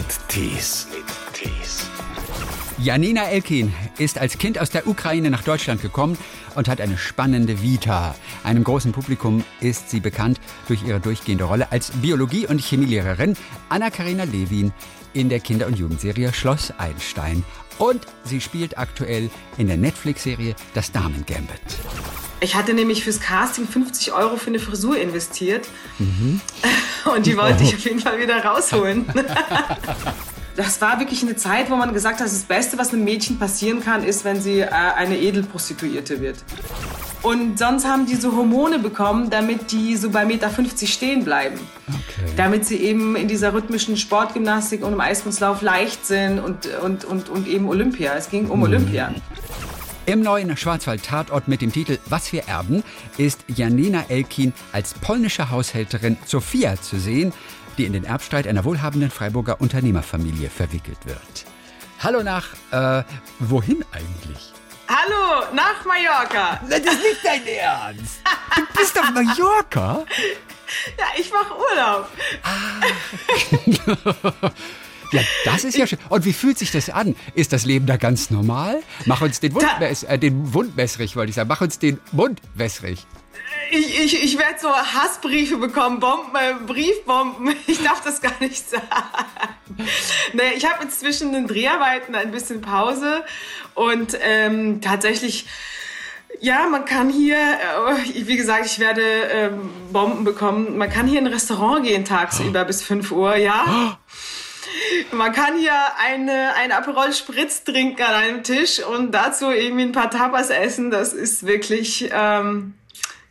mit Tees. Janina Elkin ist als Kind aus der Ukraine nach Deutschland gekommen und hat eine spannende Vita. Einem großen Publikum ist sie bekannt durch ihre durchgehende Rolle als Biologie- und Chemielehrerin Anna-Karina Lewin in der Kinder- und Jugendserie Schloss Einstein. Und sie spielt aktuell in der Netflix-Serie Das Damen Gambit. Ich hatte nämlich fürs Casting 50 Euro für eine Frisur investiert. Und die wollte ich auf jeden Fall wieder rausholen. Das war wirklich eine Zeit, wo man gesagt hat, das Beste, was einem Mädchen passieren kann, ist, wenn sie äh, eine Edelprostituierte wird. Und sonst haben die so Hormone bekommen, damit die so bei Meter 50 stehen bleiben. Okay. Damit sie eben in dieser rhythmischen Sportgymnastik und im Eiskunstlauf leicht sind und, und, und, und eben Olympia. Es ging um Olympia. Im neuen Schwarzwald-Tatort mit dem Titel Was wir erben ist Janina Elkin als polnische Haushälterin Sophia zu sehen, die in den Erbstreit einer wohlhabenden Freiburger Unternehmerfamilie verwickelt wird. Hallo nach, äh, wohin eigentlich? Hallo, nach Mallorca. Das ist nicht dein Ernst! Du bist auf Mallorca? Ja, ich mache Urlaub. Ja, das ist ja schön. Und wie fühlt sich das an? Ist das Leben da ganz normal? Mach uns den wäss- äh, den Mund wässrig, wollte ich sagen. Mach uns den Mund wässrig. Ich, ich, ich werde so Hassbriefe bekommen, Bomben, äh, Briefbomben. Ich darf das gar nicht sagen. Nee, ich habe jetzt zwischen den Dreharbeiten ein bisschen Pause und ähm, tatsächlich, ja, man kann hier, äh, wie gesagt, ich werde ähm, Bomben bekommen. Man kann hier in ein Restaurant gehen tagsüber bis 5 Uhr, ja. Man kann hier eine, ein Aperol Spritz trinken an einem Tisch und dazu irgendwie ein paar Tapas essen. Das ist wirklich, ähm,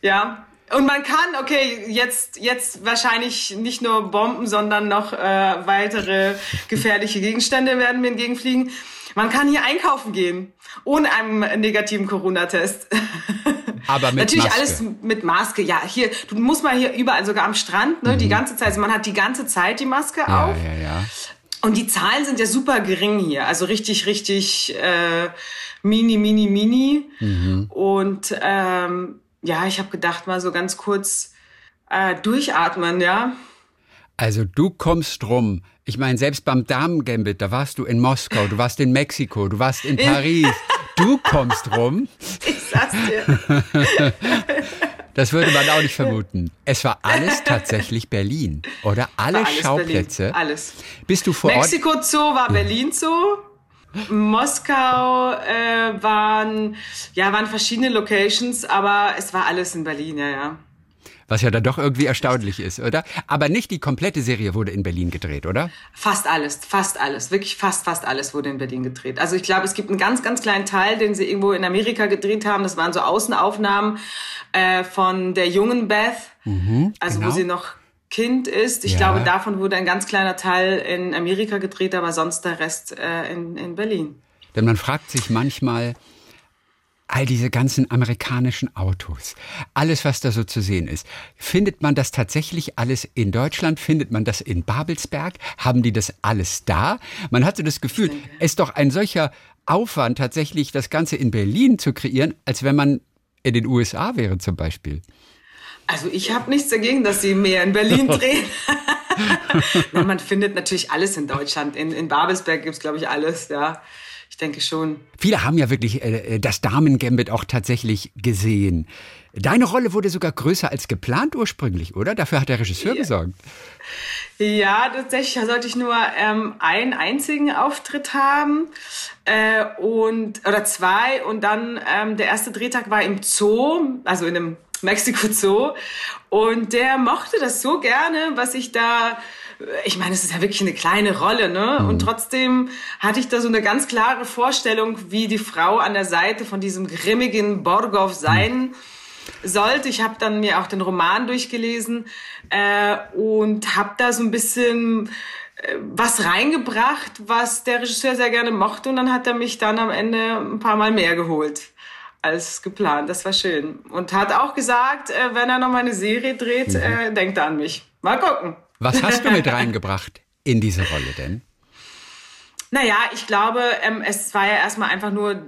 ja. Und man kann, okay, jetzt, jetzt wahrscheinlich nicht nur Bomben, sondern noch äh, weitere gefährliche Gegenstände werden mir entgegenfliegen. Man kann hier einkaufen gehen, ohne einen negativen Corona-Test. Aber mit Natürlich Maske. alles mit Maske. Ja, hier, du musst mal hier überall, sogar am Strand, ne, die ganze Zeit. Also man hat die ganze Zeit die Maske Mhm. Ja, auf. ja, ja. Und die Zahlen sind ja super gering hier. Also richtig, richtig äh, mini, mini, mini. Mhm. Und ähm, ja, ich habe gedacht, mal so ganz kurz äh, durchatmen, ja. Also du kommst rum. Ich meine, selbst beim Damen-Gambit, da warst du in Moskau, du warst in Mexiko, du warst in Paris. Du kommst rum. Ich sag's dir. Das würde man auch nicht vermuten. Es war alles tatsächlich Berlin, oder? Alle alles Schauplätze. Berlin. Alles. Bist du vor Ort? Mexiko Zoo war Berlin Zoo. Moskau äh, waren, ja, waren verschiedene Locations, aber es war alles in Berlin, ja, ja. Was ja dann doch irgendwie erstaunlich ist, oder? Aber nicht die komplette Serie wurde in Berlin gedreht, oder? Fast alles, fast alles, wirklich fast, fast alles wurde in Berlin gedreht. Also ich glaube, es gibt einen ganz, ganz kleinen Teil, den sie irgendwo in Amerika gedreht haben. Das waren so Außenaufnahmen äh, von der jungen Beth, also genau. wo sie noch Kind ist. Ich Ja. glaube, davon wurde ein ganz kleiner Teil in Amerika gedreht, aber sonst der Rest äh, in, in Berlin. Denn man fragt sich manchmal, all diese ganzen amerikanischen Autos, alles, was da so zu sehen ist, findet man das tatsächlich alles in Deutschland? Findet man das in Babelsberg? Haben die das alles da? Man hatte das Gefühl, es ist doch ein solcher Aufwand, tatsächlich das Ganze in Berlin zu kreieren, als wenn man in den USA wäre zum Beispiel. Also ich habe nichts dagegen, dass sie mehr in Berlin drehen. Na, man findet natürlich alles in Deutschland. In, in Babelsberg gibt's glaube ich, alles, ja. Ich denke schon. Viele haben ja wirklich äh, das Damen-Gambit auch tatsächlich gesehen. Deine Rolle wurde sogar größer als geplant ursprünglich, oder? Dafür hat der Regisseur gesorgt. Ja, tatsächlich sollte ich nur ähm, einen einzigen Auftritt haben äh, und oder zwei und dann ähm, der erste Drehtag war im Zoo, also in einem Mexiko Zoo und der mochte das so gerne, was ich da ich meine, es ist ja wirklich eine kleine Rolle, ne? Und trotzdem hatte ich da so eine ganz klare Vorstellung, wie die Frau an der Seite von diesem grimmigen Borgov sein sollte. Ich habe dann mir auch den Roman durchgelesen äh, und habe da so ein bisschen äh, was reingebracht, was der Regisseur sehr gerne mochte. Und dann hat er mich dann am Ende ein paar Mal mehr geholt als geplant. Das war schön. Und hat auch gesagt, äh, wenn er noch mal eine Serie dreht, äh, denkt er an mich. Mal gucken. Was hast du mit reingebracht in diese Rolle denn? Naja, ich glaube, ähm, es war ja erstmal einfach nur,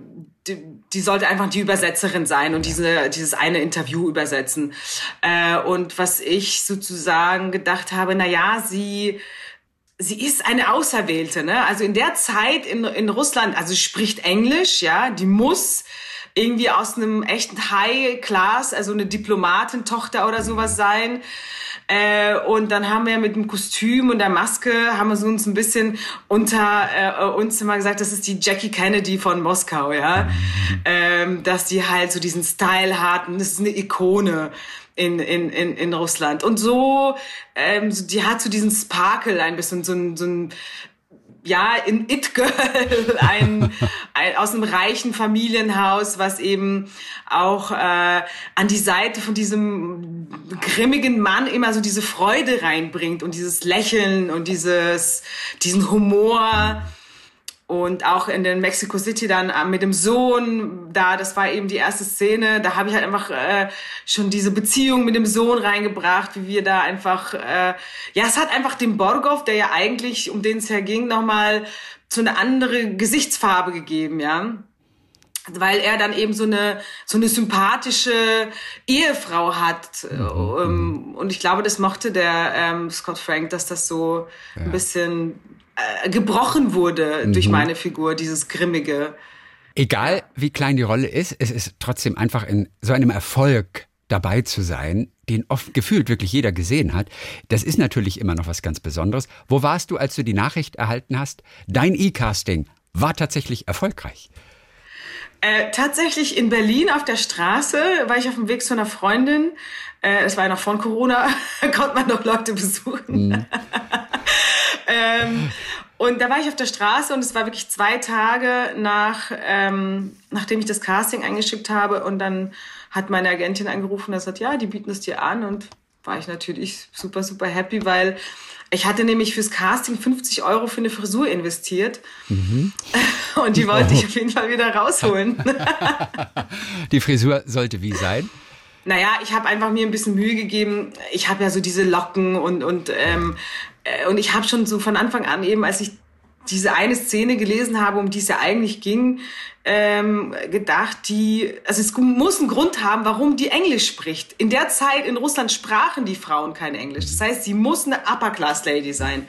die, die sollte einfach die Übersetzerin sein und diese, dieses eine Interview übersetzen. Äh, und was ich sozusagen gedacht habe, na ja, sie, sie ist eine Auserwählte, ne? Also in der Zeit in, in Russland, also spricht Englisch, ja, die muss irgendwie aus einem echten High Class, also eine Diplomatentochter oder sowas sein. Äh, und dann haben wir mit dem Kostüm und der Maske haben wir so uns ein bisschen unter äh, uns immer gesagt, das ist die Jackie Kennedy von Moskau, ja, ähm, dass die halt so diesen Style hatten. Das ist eine Ikone in, in, in, in Russland. Und so, ähm, die hat so diesen Sparkle ein bisschen, so ein, so ein ja, in It Girl, ein, ein, aus einem reichen Familienhaus, was eben auch äh, an die Seite von diesem grimmigen Mann immer so diese Freude reinbringt und dieses Lächeln und dieses, diesen Humor. Und auch in den Mexico City dann äh, mit dem Sohn, da, das war eben die erste Szene, da habe ich halt einfach äh, schon diese Beziehung mit dem Sohn reingebracht, wie wir da einfach, äh, ja, es hat einfach dem Borgov, der ja eigentlich, um den es herging, nochmal so eine andere Gesichtsfarbe gegeben, ja weil er dann eben so eine so eine sympathische Ehefrau hat mhm. Ähm, und ich glaube das mochte der ähm, Scott Frank dass das so ja. ein bisschen äh, gebrochen wurde mhm. durch meine Figur, dieses Grimmige. Egal wie klein die Rolle ist, es ist trotzdem einfach in so einem Erfolg dabei zu sein, den oft gefühlt wirklich jeder gesehen hat. Das ist natürlich immer noch was ganz Besonderes. Wo warst du, als du die Nachricht erhalten hast? Dein E-Casting war tatsächlich erfolgreich. Äh, tatsächlich in Berlin auf der Straße war ich auf dem Weg zu einer Freundin. Äh, es war ja noch vor Corona, konnte man noch Leute besuchen. Mhm. ähm, und da war ich auf der Straße und es war wirklich zwei Tage nach, ähm, nachdem ich das Casting eingeschickt habe. Und dann hat meine Agentin angerufen und gesagt, ja, die bieten es dir an. Und war ich natürlich super, super happy, weil ich hatte nämlich fürs Casting 50 Euro für eine Frisur investiert. Mhm. Und die wollte ich auf jeden Fall wieder rausholen. die Frisur sollte wie sein? Naja, ich habe einfach mir ein bisschen Mühe gegeben. Ich habe ja so diese Locken und, und, ähm, äh, und ich habe schon so von Anfang an eben, als ich diese eine Szene gelesen habe, um die es ja eigentlich ging, ähm, gedacht, die, also es muss einen Grund haben, warum die Englisch spricht. In der Zeit in Russland sprachen die Frauen kein Englisch. Das heißt, sie muss eine Upper-Class-Lady sein.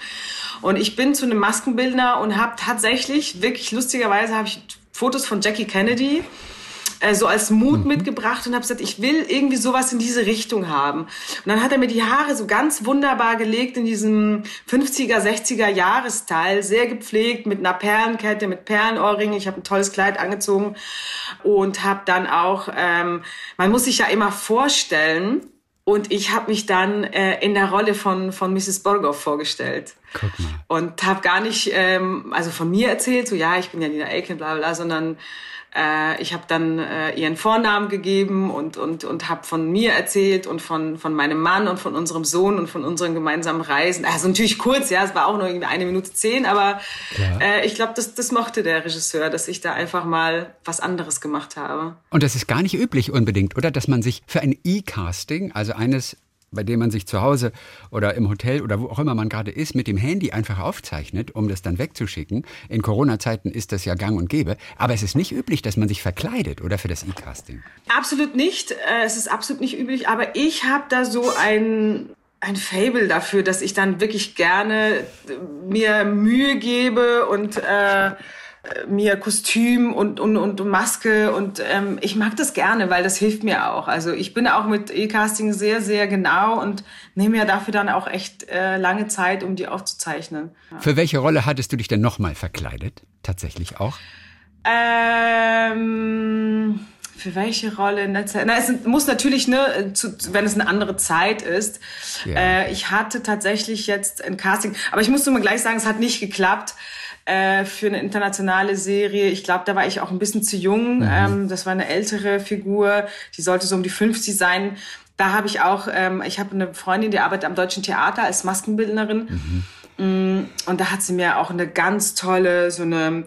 Und ich bin zu einem Maskenbildner und habe tatsächlich, wirklich lustigerweise, habe ich Fotos von Jackie Kennedy äh, so als Mut mhm. mitgebracht und habe gesagt, ich will irgendwie sowas in diese Richtung haben. Und dann hat er mir die Haare so ganz wunderbar gelegt in diesem 50er, 60er Jahresteil, sehr gepflegt mit einer Perlenkette, mit Perlenohrringen. Ich habe ein tolles Kleid angezogen und habe dann auch, ähm, man muss sich ja immer vorstellen, und ich habe mich dann äh, in der Rolle von, von Mrs. Borgov vorgestellt. Guck mal. Und habe gar nicht, ähm, also von mir erzählt, so ja, ich bin ja Nina Aiken, bla bla, sondern äh, ich habe dann äh, ihren Vornamen gegeben und, und, und habe von mir erzählt und von, von meinem Mann und von unserem Sohn und von unseren gemeinsamen Reisen. Also natürlich kurz, ja, es war auch nur irgendwie eine Minute zehn, aber äh, ich glaube, das, das mochte der Regisseur, dass ich da einfach mal was anderes gemacht habe. Und das ist gar nicht üblich unbedingt, oder? Dass man sich für ein E-Casting, also eines bei dem man sich zu Hause oder im Hotel oder wo auch immer man gerade ist, mit dem Handy einfach aufzeichnet, um das dann wegzuschicken. In Corona-Zeiten ist das ja gang und gäbe. Aber es ist nicht üblich, dass man sich verkleidet oder für das E-Casting. Absolut nicht. Äh, es ist absolut nicht üblich. Aber ich habe da so ein ein Fable dafür, dass ich dann wirklich gerne mir Mühe gebe und äh, mir Kostüm und, und, und Maske und ähm, ich mag das gerne, weil das hilft mir auch. Also ich bin auch mit E-Casting sehr, sehr genau und nehme mir dafür dann auch echt äh, lange Zeit, um die aufzuzeichnen. Ja. Für welche Rolle hattest du dich denn nochmal verkleidet? Tatsächlich auch? Ähm, für welche Rolle? Na, es muss natürlich, ne, zu, wenn es eine andere Zeit ist. Yeah. Äh, ich hatte tatsächlich jetzt ein Casting, aber ich muss nur mal gleich sagen, es hat nicht geklappt äh, für eine internationale Serie. Ich glaube, da war ich auch ein bisschen zu jung. Mhm. Ähm, das war eine ältere Figur, die sollte so um die 50 sein. Da habe ich auch, ähm, ich habe eine Freundin, die arbeitet am Deutschen Theater als Maskenbildnerin. Mhm. Mm, und da hat sie mir auch eine ganz tolle, so eine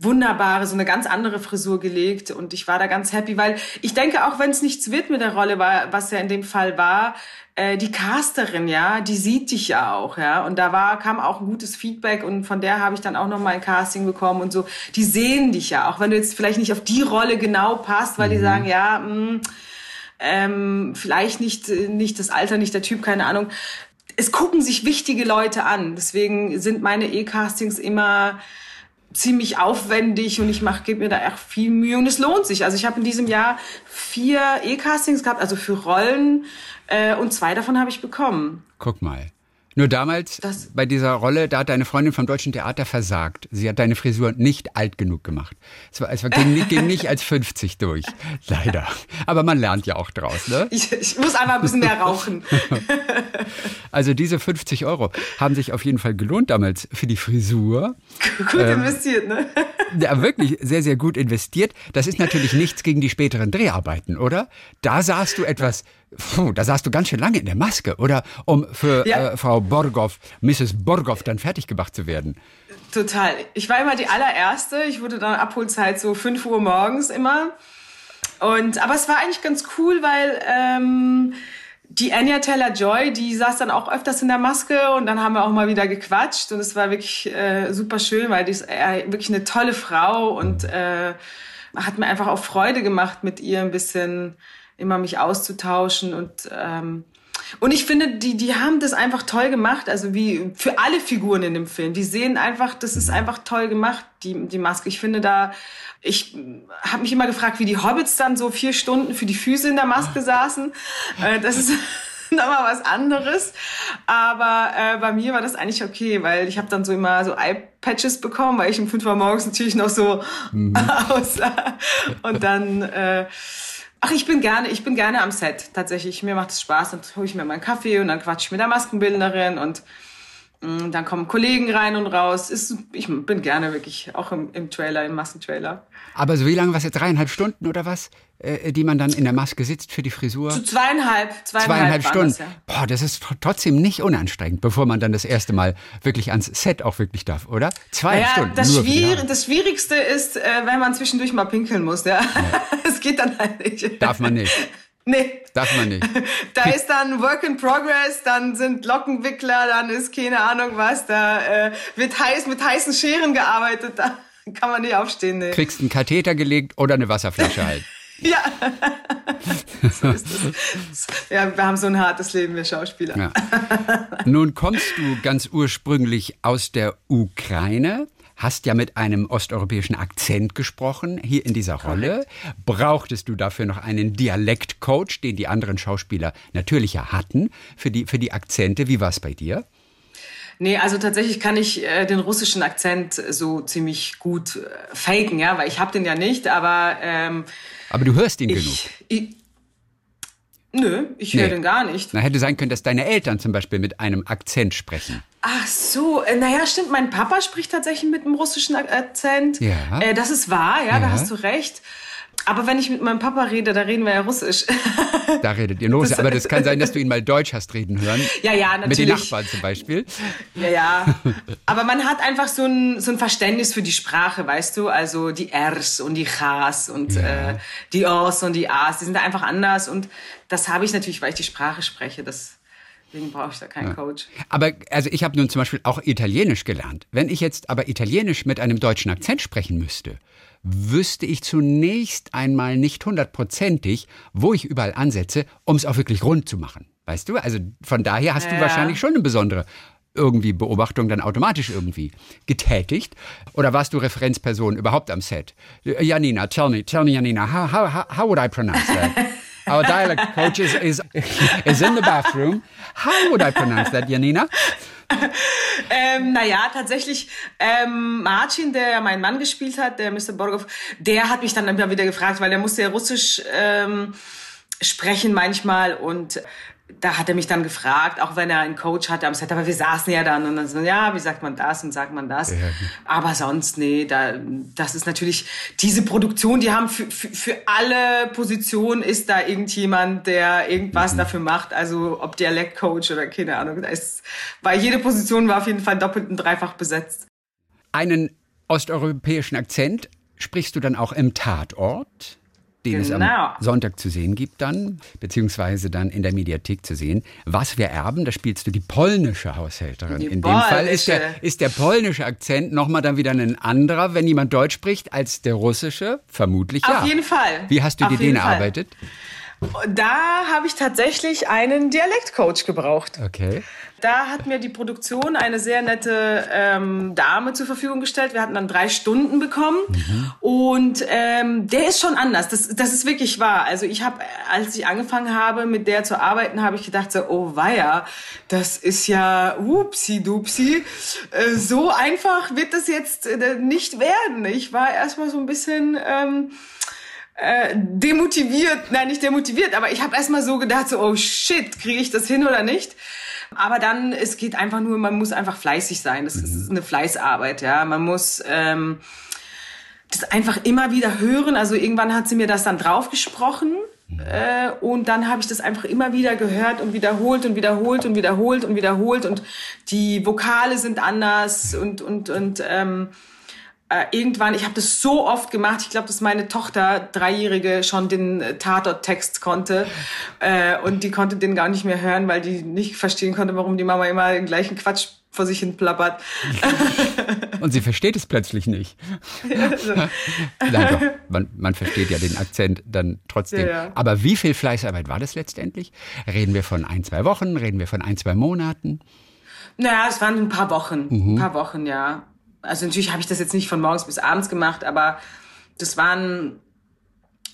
wunderbare, so eine ganz andere Frisur gelegt und ich war da ganz happy, weil ich denke, auch wenn es nichts wird mit der Rolle, war, was ja in dem Fall war, äh, die Casterin, ja, die sieht dich ja auch, ja, und da war kam auch ein gutes Feedback und von der habe ich dann auch noch mal ein Casting bekommen und so. Die sehen dich ja, auch wenn du jetzt vielleicht nicht auf die Rolle genau passt, weil mhm. die sagen, ja, mh, mm, ähm, vielleicht nicht nicht das Alter, nicht der Typ, keine Ahnung es gucken sich wichtige Leute an. Deswegen sind meine E-Castings immer ziemlich aufwendig und ich mache gebe mir da echt viel Mühe und es lohnt sich. Also ich habe in diesem Jahr vier E-Castings gehabt, also für Rollen äh, und zwei davon habe ich bekommen. Guck mal. Nur damals das bei dieser Rolle, da hat deine Freundin vom Deutschen Theater versagt. Sie hat deine Frisur nicht alt genug gemacht. Es, war, es war, ging, ging nicht als 50 durch, leider. Aber man lernt ja auch draus, ne? Ich, ich muss einmal ein bisschen mehr rauchen. also diese 50 Euro haben sich auf jeden Fall gelohnt damals für die Frisur. Gut ähm, investiert, ne? Ja, wirklich sehr, sehr gut investiert. Das ist natürlich nichts gegen die späteren Dreharbeiten, oder? Da sahst du etwas Puh, da saßt du ganz schön lange in der Maske, oder? Um für ja. äh, Frau Borgoff, Mrs. Borgoff, dann fertig gemacht zu werden. Total. Ich war immer die allererste. Ich wurde dann Abholzeit so 5 Uhr morgens immer. Und, aber es war eigentlich ganz cool, weil ähm, die Anya Taylor-Joy, die saß dann auch öfters in der Maske und dann haben wir auch mal wieder gequatscht und es war wirklich äh, super schön, weil die ist äh, wirklich eine tolle Frau und äh, hat mir einfach auch Freude gemacht, mit ihr ein bisschen immer mich auszutauschen und ähm, und ich finde, die, die haben das einfach toll gemacht, also wie für alle Figuren in dem Film. Die sehen einfach, das ist einfach toll gemacht, die, die Maske. Ich finde da, ich habe mich immer gefragt, wie die Hobbits dann so vier Stunden für die Füße in der Maske saßen. Äh, das ist nochmal was anderes. Aber äh, bei mir war das eigentlich okay, weil ich habe dann so immer so Eye-Patches bekommen, weil ich um fünf Uhr morgens natürlich noch so mhm. aussah. Und dann... Äh, Ach, ich bin gerne, ich bin gerne am Set. Tatsächlich, mir macht es Spaß. Dann hole ich mir meinen Kaffee und dann quatsche ich mit der Maskenbildnerin und dann kommen Kollegen rein und raus. Ist, ich bin gerne wirklich auch im, im Trailer, im Massentrailer. Aber so wie lange was jetzt dreieinhalb Stunden oder was? äh, die man dann in der Maske sitzt für die Frisur? Zu zweieinhalb, zweieinhalb, zweieinhalb Stunden. Das, ja. Boah, das ist trotzdem nicht unanstrengend, bevor man dann das erste Mal wirklich ans Set auch wirklich darf, oder? Zwei naja, Stunden. Das, Schwier das Schwierigste ist, äh, wenn man zwischendurch mal pinkeln muss. Ja, es ja. geht dann halt nicht. Darf man nicht. Nee. Darf man nicht. Da ist dann Work in Progress, dann sind Lockenwickler, dann ist keine Ahnung was, da äh, wird heiß mit heißen Scheren gearbeitet, da kann man nicht aufstehen. Nee. Kriegst einen Katheter gelegt oder eine Wasserflasche halt. Ja. so ist es. Ja, wir haben so ein hartes Leben, wir Schauspieler. Ja. Nun kommst du ganz ursprünglich aus der Ukraine hast ja mit einem osteuropäischen Akzent gesprochen, hier in dieser Rolle. Brauchtest du dafür noch einen Dialektcoach, den die anderen Schauspieler natürlich ja hatten, für die, für die Akzente? Wie war es bei dir? Nee, also tatsächlich kann ich äh, den russischen Akzent so ziemlich gut äh, faken, ja, weil ich habe den ja nicht, aber ähm, aber du hörst ihn ich, genug. Ich, nö, ich höre den gar nicht. Na, hätte sein können, dass deine Eltern zum Beispiel mit einem Akzent sprechen. Ach so, äh, naja, stimmt. Mein Papa spricht tatsächlich mit einem russischen Akzent. Ja. Äh, das ist wahr, ja, ja, da hast du recht. Aber wenn ich mit meinem Papa rede, da reden wir ja Russisch. Da redet ihr Russisch. Aber das kann sein, dass du ihn mal Deutsch hast reden hören. Ja, ja, natürlich. Mit den Nachbarn zum Beispiel. Ja, ja. Aber man hat einfach so ein, so ein Verständnis für die Sprache, weißt du? Also die Rs und die Chs und ja. äh, die Os und die As, die sind da einfach anders. Und das habe ich natürlich, weil ich die Sprache spreche. Das, Deswegen brauche ich da keinen ja. Coach. Aber also ich habe nun zum Beispiel auch Italienisch gelernt. Wenn ich jetzt aber Italienisch mit einem deutschen Akzent sprechen müsste, wüsste ich zunächst einmal nicht hundertprozentig, wo ich überall ansetze, um es auch wirklich rund zu machen. Weißt du? Also von daher hast ja. du wahrscheinlich schon eine besondere irgendwie Beobachtung dann automatisch irgendwie getätigt? Oder warst du Referenzperson überhaupt am Set? Janina, tell me, tell me, Janina, how, how, how would I pronounce that? Our dialect coach is, is, is in the bathroom. How would I pronounce that, Janina? ähm, naja, tatsächlich, ähm, Marcin, der meinen Mann gespielt hat, der Mr. Borgov, der hat mich dann immer wieder gefragt, weil der musste ja Russisch ähm, sprechen manchmal und da hat er mich dann gefragt, auch wenn er einen Coach hatte am Set, aber wir saßen ja dann und dann so, ja, wie sagt man das und sagt man das. Ja. Aber sonst, nee, da, das ist natürlich, diese Produktion, die haben für, für, für alle Positionen ist da irgendjemand, der irgendwas mhm. dafür macht, also ob Dialektcoach oder keine Ahnung. Da ist, weil jede Position war auf jeden Fall doppelt und dreifach besetzt. Einen osteuropäischen Akzent sprichst du dann auch im Tatort? Den genau. es am genau. Sonntag zu sehen gibt dann, beziehungsweise dann in der Mediathek zu sehen. Was wir erben, da spielst du die polnische Haushälterin. Die in polnische. dem Fall ist der, ist der polnische Akzent nochmal dann wieder ein anderer, wenn jemand Deutsch spricht, als der russische? Vermutlich ja. Auf jeden Fall. Wie hast du Auf dir den erarbeitet? Da habe ich tatsächlich einen Dialektcoach gebraucht. Okay. Da hat mir die Produktion eine sehr nette ähm, Dame zur Verfügung gestellt. Wir hatten dann drei Stunden bekommen mhm. und ähm, der ist schon anders. Das, das ist wirklich wahr. Also ich habe, als ich angefangen habe, mit der zu arbeiten, habe ich gedacht so, oh weia, das ist ja upsi dupsi. Äh, so einfach wird das jetzt äh, nicht werden. Ich war erstmal so ein bisschen ähm, äh, demotiviert, nein, nicht demotiviert, aber ich habe erstmal so gedacht, so, oh shit, kriege ich das hin oder nicht? Aber dann, es geht einfach nur, man muss einfach fleißig sein. Das ist mhm. eine Fleißarbeit, ja. Man muss ähm, das einfach immer wieder hören. Also irgendwann hat sie mir das dann draufgesprochen. Mhm. Äh, und dann habe ich das einfach immer wieder gehört und wiederholt und wiederholt und wiederholt und wiederholt. Und die Vokale sind anders und, und, und ähm, äh, irgendwann, ich habe das so oft gemacht, ich glaube, dass meine Tochter, Dreijährige, schon den äh, Tatort-Text konnte äh, und die konnte den gar nicht mehr hören, weil die nicht verstehen konnte, warum die Mama immer den gleichen Quatsch vor sich hin plappert. Und sie versteht es plötzlich nicht. Also. Nein, doch, man, man, versteht ja den Akzent dann trotzdem. Ja, ja. Aber wie viel Fleißarbeit war das letztendlich? Reden wir von ein, zwei Wochen? Reden wir von ein, zwei Monaten? Naja, es waren ein paar Wochen. Mhm. Ein paar Wochen, ja also natürlich habe ich das jetzt nicht von morgens bis abends gemacht, aber das waren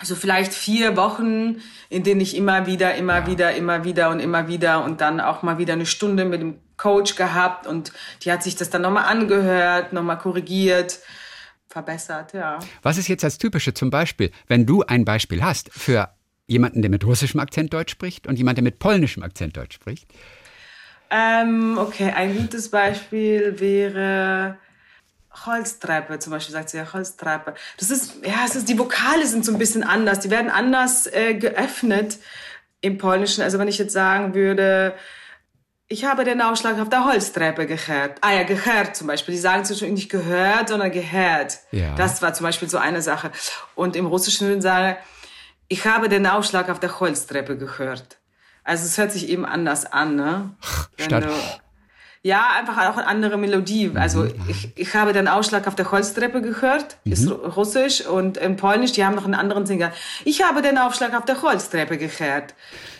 so vielleicht vier Wochen, in denen ich immer wieder, immer ja. wieder, immer wieder und immer wieder und dann auch mal wieder eine Stunde mit dem Coach gehabt und die hat sich das dann nochmal angehört, nochmal korrigiert, verbessert, ja. Was ist jetzt das Typische zum Beispiel, wenn du ein Beispiel hast für jemanden, der mit russischem Akzent Deutsch spricht und jemand, der mit polnischem Akzent Deutsch spricht? Ähm, okay, ein gutes Beispiel wäre Holztreppe, zum Beispiel sagt sie ja Holztreppe. Das ist, ja, es ist, die Vokale sind so ein bisschen anders. Die werden anders äh, geöffnet im Polnischen. Also wenn ich jetzt sagen würde, ich habe den Ausschlag auf der Holztreppe gehört. Ah ja, gehört zum Beispiel. Die sagen zwischen nicht gehört, sondern gehört. Ja. Das war zum Beispiel so eine Sache. Und im Russischen würden sagen, ich habe den Ausschlag auf der Holztreppe gehört. Also es hört sich eben anders an, ne? Statt, ja, einfach auch eine andere Melodie. Also mhm. ich, ich habe den Ausschlag auf der Holztreppe gehört, mhm. ist russisch und in Polnisch, die haben noch einen anderen Singer. Ich habe den Aufschlag auf der Holztreppe gehört.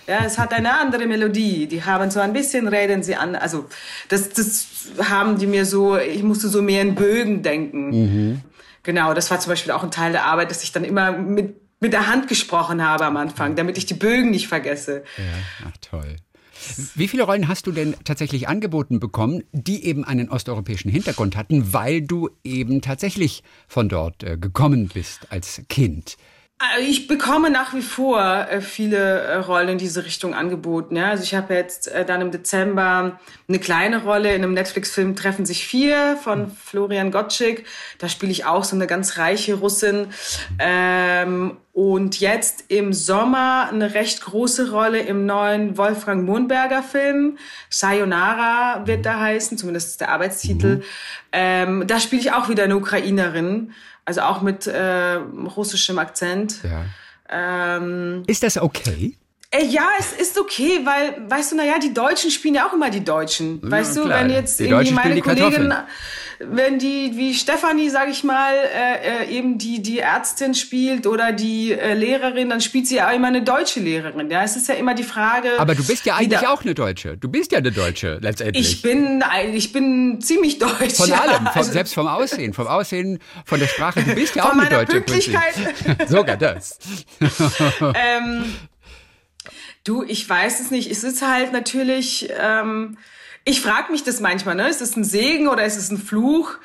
Ja, es hat eine andere Melodie. Die haben so ein bisschen reden sie an. Also das, das haben die mir so, ich musste so mehr in Bögen denken. Mhm. Genau, das war zum Beispiel auch ein Teil der Arbeit, dass ich dann immer mit mit der Hand gesprochen habe am Anfang, damit ich die Bögen nicht vergesse. Ja, ach toll. Wie viele Rollen hast du denn tatsächlich angeboten bekommen, die eben einen osteuropäischen Hintergrund hatten, weil du eben tatsächlich von dort äh, gekommen bist als Kind? Äh, ich bekomme nach wie vor äh, viele äh, Rollen in diese Richtung angeboten. Ja. Also ich habe jetzt dann im Dezember eine kleine Rolle in einem Netflix-Film Treffen sich vier von Florian Gottschick. Da spiele ich auch so eine ganz reiche Russin. Ähm, und jetzt im Sommer eine recht große Rolle im neuen Wolfgang Mohnberger Film. Sayonara wird da heißen, zumindest ist der Arbeitstitel. Mhm. Ähm, da spiele ich auch wieder eine Ukrainerin. Also auch mit äh, russischem Akzent. Ja. Ähm, ist das okay? Äh, ja, es ist okay, weil, weißt du, naja, die Deutschen spielen ja auch immer die Deutschen. Weißt ja, du, wenn jetzt die irgendwie meine Kollegin wenn die, wie Stefanie, sag ich mal, äh, äh, eben die, die Ärztin spielt oder die äh, Lehrerin, dann spielt sie ja immer eine deutsche Lehrerin. Ja, es ist ja immer die Frage. Aber du bist ja eigentlich auch eine Deutsche. Du bist ja eine Deutsche, letztendlich. Ich bin, ich bin ziemlich deutsch. Von allem, von, also, selbst vom Aussehen, vom Aussehen, von der Sprache. Du bist ja auch eine Deutsche. Pünktlichkeit. Sogar das. ähm, du, ich weiß es nicht. Es ist halt natürlich, ähm, ich frage mich das manchmal, ne? Ist es ein Segen oder ist es ein Fluch?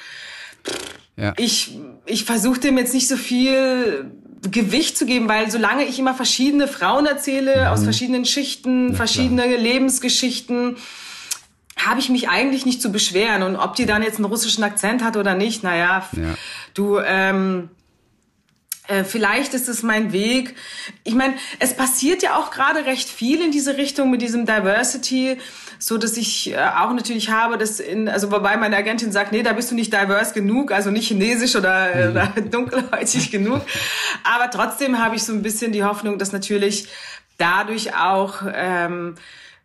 Ja. Ich, ich versuche dem jetzt nicht so viel Gewicht zu geben, weil solange ich immer verschiedene Frauen erzähle, mhm. aus verschiedenen Schichten, ja, verschiedene klar. Lebensgeschichten, habe ich mich eigentlich nicht zu beschweren. Und ob die dann jetzt einen russischen Akzent hat oder nicht, naja, ja. du, ähm, äh, vielleicht ist es mein Weg. Ich meine, es passiert ja auch gerade recht viel in diese Richtung mit diesem Diversity so dass ich äh, auch natürlich habe, dass in, also wobei meine Agentin sagt, nee, da bist du nicht diverse genug, also nicht chinesisch oder, äh, mhm. oder dunkelhäutig genug. Aber trotzdem habe ich so ein bisschen die Hoffnung, dass natürlich dadurch auch ähm,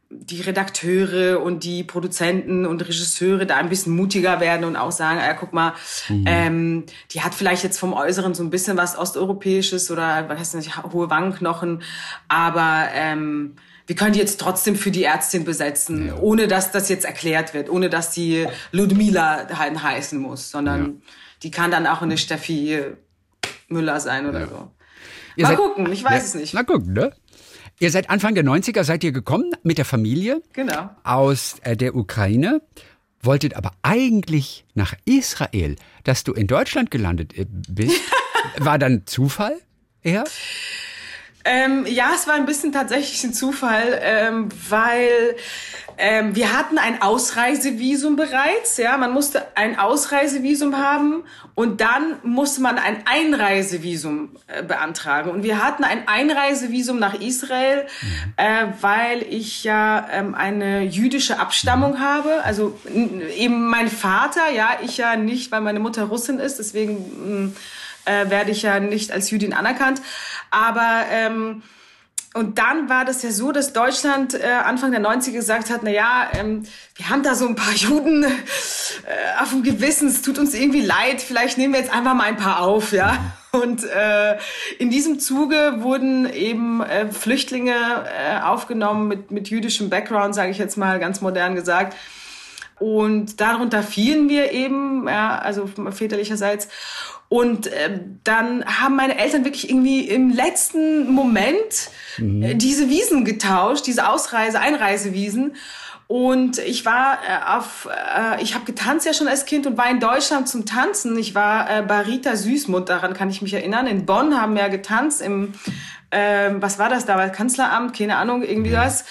die Redakteure und die Produzenten und Regisseure da ein bisschen mutiger werden und auch sagen, ja, guck mal, mhm. ähm, die hat vielleicht jetzt vom Äußeren so ein bisschen was Osteuropäisches oder was heißt nicht, hohe Wangenknochen, aber ähm, wir können die jetzt trotzdem für die Ärztin besetzen, ja. ohne dass das jetzt erklärt wird, ohne dass die Ludmila heißen muss, sondern ja. die kann dann auch eine Steffi Müller sein oder ja. so. Ihr Mal seid, gucken, ich weiß es nicht. Mal gucken, ne? Ihr seid Anfang der 90er, seid ihr gekommen mit der Familie genau. aus äh, der Ukraine, wolltet aber eigentlich nach Israel. Dass du in Deutschland gelandet äh, bist, war dann Zufall eher? Ähm, ja, es war ein bisschen tatsächlich ein Zufall, ähm, weil ähm, wir hatten ein Ausreisevisum bereits. Ja, man musste ein Ausreisevisum haben und dann musste man ein Einreisevisum äh, beantragen. Und wir hatten ein Einreisevisum nach Israel, mhm. äh, weil ich ja ähm, eine jüdische Abstammung mhm. habe. Also eben mein Vater, ja, ich ja nicht, weil meine Mutter Russin ist. Deswegen äh, werde ich ja nicht als Jüdin anerkannt. Aber ähm, und dann war das ja so, dass Deutschland äh, Anfang der 90er gesagt hat, na ja, ähm, wir haben da so ein paar Juden äh, auf dem Gewissen, es tut uns irgendwie leid, vielleicht nehmen wir jetzt einfach mal ein paar auf, ja. Und äh, in diesem Zuge wurden eben äh, Flüchtlinge äh, aufgenommen mit, mit jüdischem Background, sage ich jetzt mal ganz modern gesagt. Und darunter fielen wir eben, ja, also väterlicherseits. Und äh, dann haben meine Eltern wirklich irgendwie im letzten Moment mhm. äh, diese Wiesen getauscht, diese Ausreise, Einreisewiesen. Und ich war äh, auf, äh, ich habe getanzt ja schon als Kind und war in Deutschland zum Tanzen. Ich war äh, bei Rita Süßmund, daran kann ich mich erinnern. In Bonn haben wir getanzt im, äh, was war das da, Kanzleramt, keine Ahnung, irgendwie ja. was.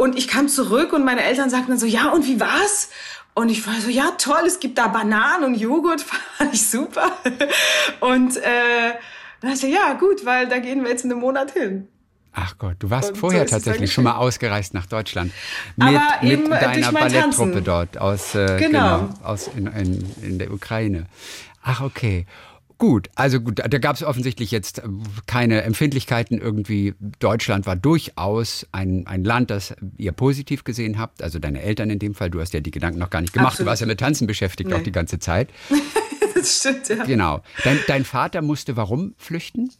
Und ich kam zurück und meine Eltern sagten dann so, ja, und wie war's? Und ich war so, ja toll, es gibt da Bananen und Joghurt, fand ich super. Und äh, dann dachte ich, ja gut, weil da gehen wir jetzt in einem Monat hin. Ach Gott, du warst und vorher so tatsächlich schon mal ausgereist nach Deutschland mit, Aber mit deiner Balletttruppe dort aus, äh, genau. genau. aus in, in, in der Ukraine. Ach okay. Gut, also gut, da gab es offensichtlich jetzt äh, keine Empfindlichkeiten irgendwie. Deutschland war durchaus ein, ein Land, das ihr positiv gesehen habt. Also deine Eltern in dem Fall. Du hast ja die Gedanken noch gar nicht gemacht. Absolut. Du warst ja mit Tanzen beschäftigt nee. auch die ganze Zeit. das stimmt, ja. Genau. Dein, dein Vater musste warum flüchten?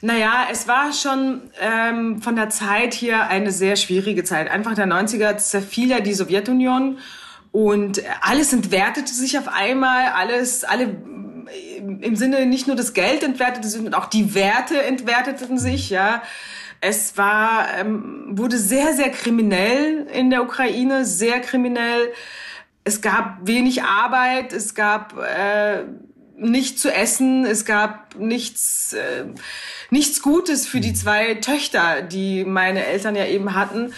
Naja, es war schon ähm, von der Zeit hier eine sehr schwierige Zeit. Einfach der 90er zerfiel ja die Sowjetunion und alles entwertete sich auf einmal, alles, alle im Sinne nicht nur das Geld entwertete, sondern auch die Werte entwerteten sich, ja. Es war, ähm, wurde sehr, sehr kriminell in der Ukraine, sehr kriminell. Es gab wenig Arbeit, es gab äh, nicht zu essen, es gab nichts, äh, nichts Gutes für die zwei Töchter, die meine Eltern ja eben hatten.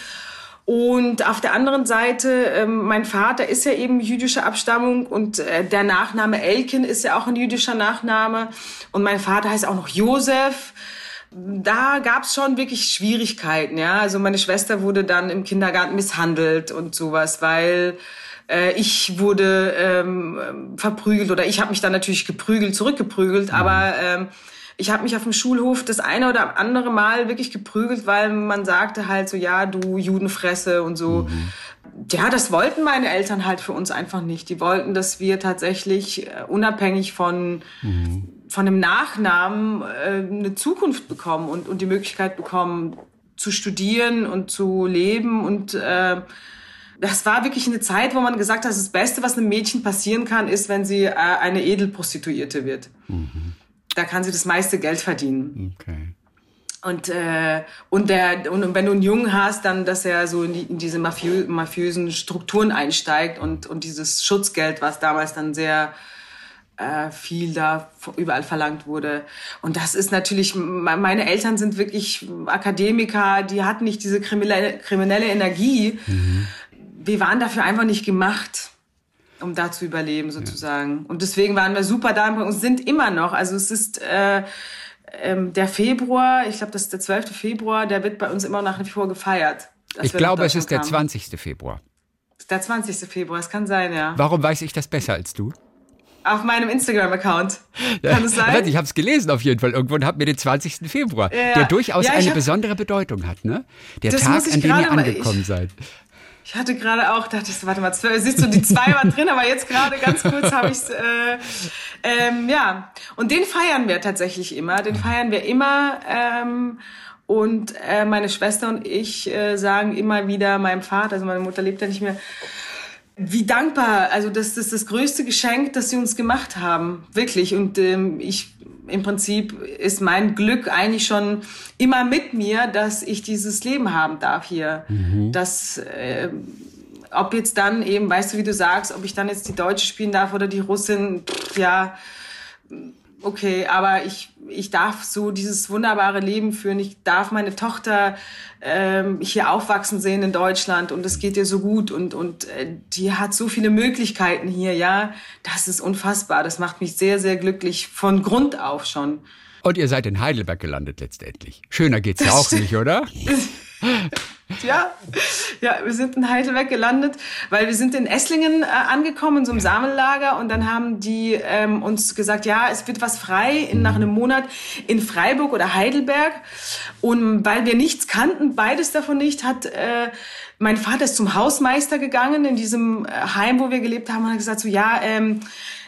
Und auf der anderen Seite, ähm, mein Vater ist ja eben jüdischer Abstammung und äh, der Nachname Elkin ist ja auch ein jüdischer Nachname. Und mein Vater heißt auch noch Josef. Da gab es schon wirklich Schwierigkeiten, ja. Also meine Schwester wurde dann im Kindergarten misshandelt und sowas, weil äh, ich wurde ähm, verprügelt oder ich habe mich dann natürlich geprügelt, zurückgeprügelt, mhm. aber ähm, ich habe mich auf dem Schulhof das eine oder andere Mal wirklich geprügelt, weil man sagte halt so, ja, du Judenfresse und so. Mhm. Ja, das wollten meine Eltern halt für uns einfach nicht. Die wollten, dass wir tatsächlich äh, unabhängig von, mhm. von einem Nachnamen äh, eine Zukunft bekommen und, und die Möglichkeit bekommen, zu studieren und zu leben und äh, das war wirklich eine Zeit, wo man gesagt hat, das Beste, was einem Mädchen passieren kann, ist, wenn sie äh, eine Edelprostituierte wird. Mhm da kann sie das meiste Geld verdienen. Okay. Und, äh, und, der, und wenn du einen Jungen hast, dann, dass er so in, die, in diese mafiö mafiösen Strukturen einsteigt und, und dieses Schutzgeld, was damals dann sehr äh, viel da überall verlangt wurde. Und das ist natürlich, meine Eltern sind wirklich Akademiker, die hatten nicht diese kriminelle, kriminelle Energie. Mhm. Wir waren dafür einfach nicht gemacht um da zu überleben sozusagen. Ja. Und deswegen waren wir super da und sind immer noch. Also es ist äh, ähm, der Februar, ich glaube, das ist der 12. Februar, der wird bei uns immer nach wie vor gefeiert. Ich glaube, es ist der 20. Februar. Der 20. Februar, es kann sein, ja. Warum weiß ich das besser als du? Auf meinem Instagram-Account. Kann es sein? Ich habe es gelesen auf jeden Fall irgendwo und habe mir den 20. Februar, ja, der durchaus ja, eine hab, besondere Bedeutung hat, ne? Der Tag, an dem ihr angekommen ich, seid. Ich hatte gerade auch, dachte ich, warte mal, siehst du, die zwei waren drin, aber jetzt gerade ganz kurz habe ich äh, ähm, ja. Und den feiern wir tatsächlich immer. Den feiern wir immer. Ähm, Und äh, meine Schwester und ich äh, sagen immer wieder meinem Vater, also meine Mutter lebt ja nicht mehr, wie dankbar, also das, das ist das größte Geschenk, das sie uns gemacht haben, wirklich. Und ähm, ich im Prinzip ist mein Glück eigentlich schon immer mit mir, dass ich dieses Leben haben darf hier. Mhm. Dass äh, ob jetzt dann eben, weißt du, wie du sagst, ob ich dann jetzt die Deutsche spielen darf oder die Russin, ja, okay, aber ich, ich darf so dieses wunderbare Leben führen. Ich darf meine Tochter ähm, hier aufwachsen sehen in Deutschland und es geht ihr so gut und, und äh, die hat so viele Möglichkeiten hier, ja. Das ist unfassbar. Das macht mich sehr, sehr glücklich von Grund auf schon. Und ihr seid in Heidelberg gelandet letztendlich. Schöner geht's ja auch nicht, oder? Ja, ja, wir sind in Heidelberg gelandet, weil wir sind in Esslingen äh, angekommen, in so einem Samenlager und dann haben die ähm, uns gesagt, ja, es wird was frei in, nach einem Monat in Freiburg oder Heidelberg. Und weil wir nichts kannten, beides davon nicht, hat äh, mein Vater ist zum Hausmeister gegangen in diesem äh, Heim, wo wir gelebt haben und hat gesagt so, ja, ähm,